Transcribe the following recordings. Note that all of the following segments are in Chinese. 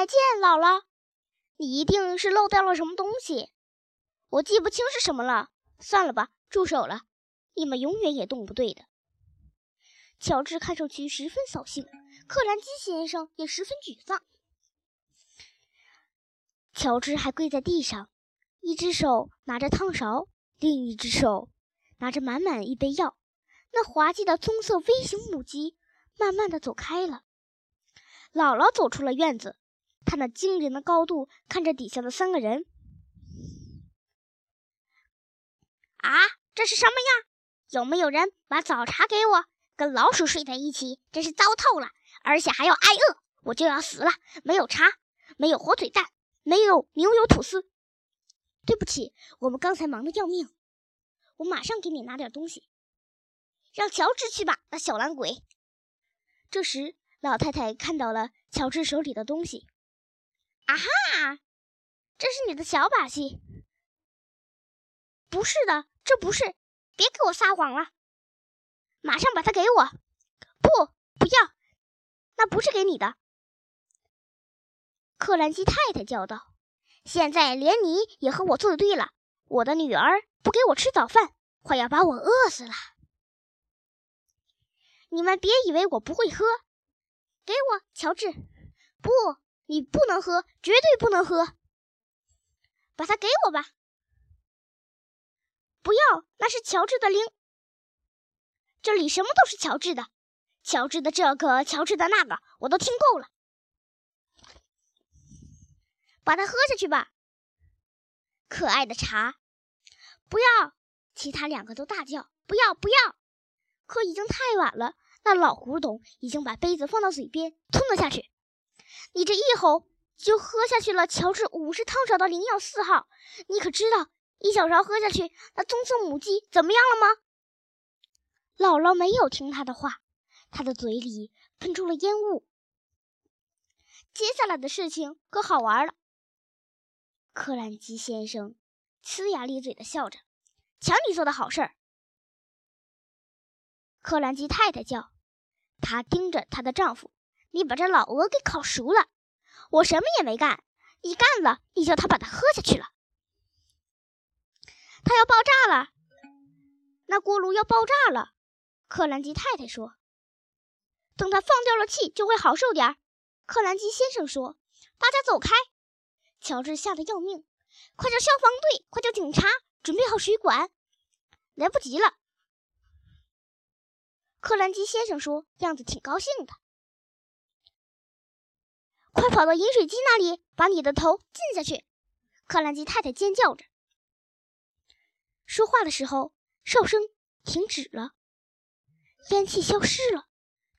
再见，姥姥。你一定是漏掉了什么东西，我记不清是什么了。算了吧，住手了，你们永远也动不对的。乔治看上去十分扫兴，克兰基先生也十分沮丧。乔治还跪在地上，一只手拿着汤勺，另一只手拿着满满一杯药。那滑稽的棕色微型母鸡慢慢的走开了。姥姥走出了院子，他那惊人的高度看着底下的三个人。啊，这是什么呀？有没有人把早茶给我？跟老鼠睡在一起，真是糟透了，而且还要挨饿，我就要死了。没有茶，没有火腿蛋，没有牛油吐司。对不起，我们刚才忙得要命。我马上给你拿点东西。让乔治去吧，那小懒鬼。这时，老太太看到了乔治手里的东西。啊哈，这是你的小把戏。不是的，这不是。别给我撒谎了。马上把它给我！不，不要，那不是给你的。克兰基太太叫道：“现在连你也和我作对了。我的女儿不给我吃早饭，快要把我饿死了。你们别以为我不会喝，给我，乔治！不，你不能喝，绝对不能喝。把它给我吧。不要，那是乔治的灵。”这里什么都是乔治的，乔治的这个，乔治的那个，我都听够了。把它喝下去吧，可爱的茶。不要！其他两个都大叫：“不要，不要！”可已经太晚了，那老古董已经把杯子放到嘴边吞了下去。你这一吼就喝下去了乔治五十汤勺的灵药四号。你可知道一小勺喝下去，那棕色母鸡怎么样了吗？姥姥没有听他的话，他的嘴里喷出了烟雾。接下来的事情可好玩了。克兰基先生呲牙咧嘴的笑着：“瞧你做的好事儿！”克兰基太太叫，她盯着她的丈夫：“你把这老鹅给烤熟了，我什么也没干。你干了，你叫他把它喝下去了。它要爆炸了，那锅炉要爆炸了。”克兰基太太说：“等他放掉了气，就会好受点。”克兰基先生说：“大家走开！”乔治吓得要命：“快叫消防队，快叫警察，准备好水管！”来不及了。克兰基先生说，样子挺高兴的：“快跑到饮水机那里，把你的头浸下去！”克兰基太太尖叫着。说话的时候，哨声停止了。烟气消失了，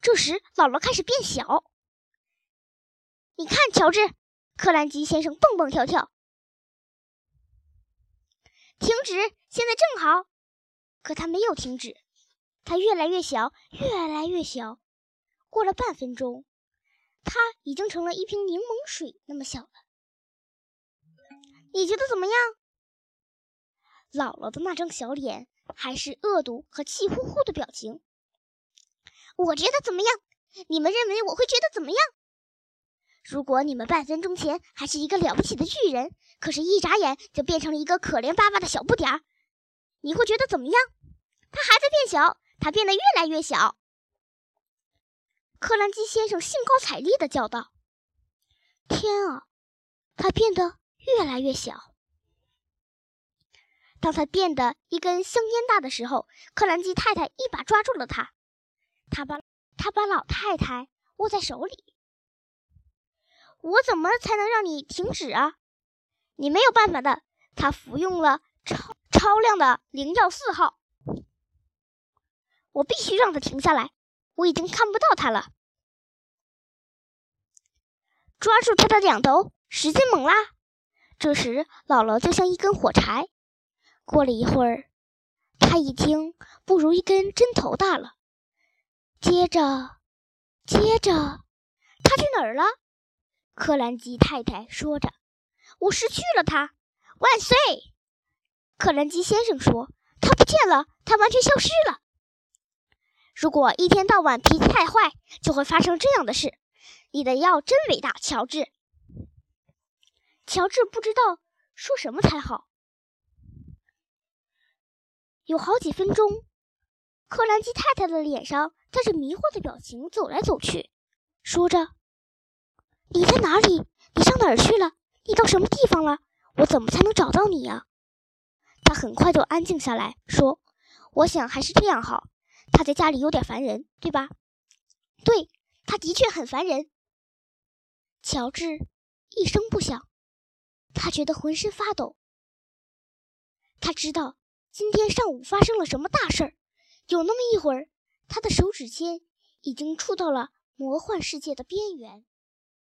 这时姥姥开始变小。你看，乔治，克兰基先生蹦蹦跳跳。停止！现在正好。可他没有停止，他越来越小，越来越小。过了半分钟，他已经成了一瓶柠檬水那么小了。你觉得怎么样？姥姥的那张小脸还是恶毒和气呼呼的表情。我觉得怎么样？你们认为我会觉得怎么样？如果你们半分钟前还是一个了不起的巨人，可是一眨眼就变成了一个可怜巴巴的小不点儿，你会觉得怎么样？他还在变小，他变得越来越小。克兰基先生兴高采烈地叫道：“天啊，他变得越来越小！当他变得一根香烟大的时候，克兰基太太一把抓住了他。”他把他把老太太握在手里。我怎么才能让你停止啊？你没有办法的。他服用了超超量的灵药四号。我必须让他停下来。我已经看不到他了。抓住他的两头，使劲猛拉。这时，姥姥就像一根火柴。过了一会儿，他已经不如一根针头大了。接着，接着，他去哪儿了？克兰基太太说着：“我失去了他。”万岁！克兰基先生说：“他不见了，他完全消失了。”如果一天到晚脾气太坏，就会发生这样的事。你的药真伟大，乔治。乔治不知道说什么才好。有好几分钟，克兰基太太的脸上带着迷惑的表情走来走去，说着：“你在哪里？你上哪儿去了？你到什么地方了？我怎么才能找到你呀？”他很快就安静下来，说：“我想还是这样好。他在家里有点烦人，对吧？”“对，他的确很烦人。”乔治一声不响，他觉得浑身发抖。他知道。今天上午发生了什么大事儿？有那么一会儿，他的手指尖已经触到了魔幻世界的边缘。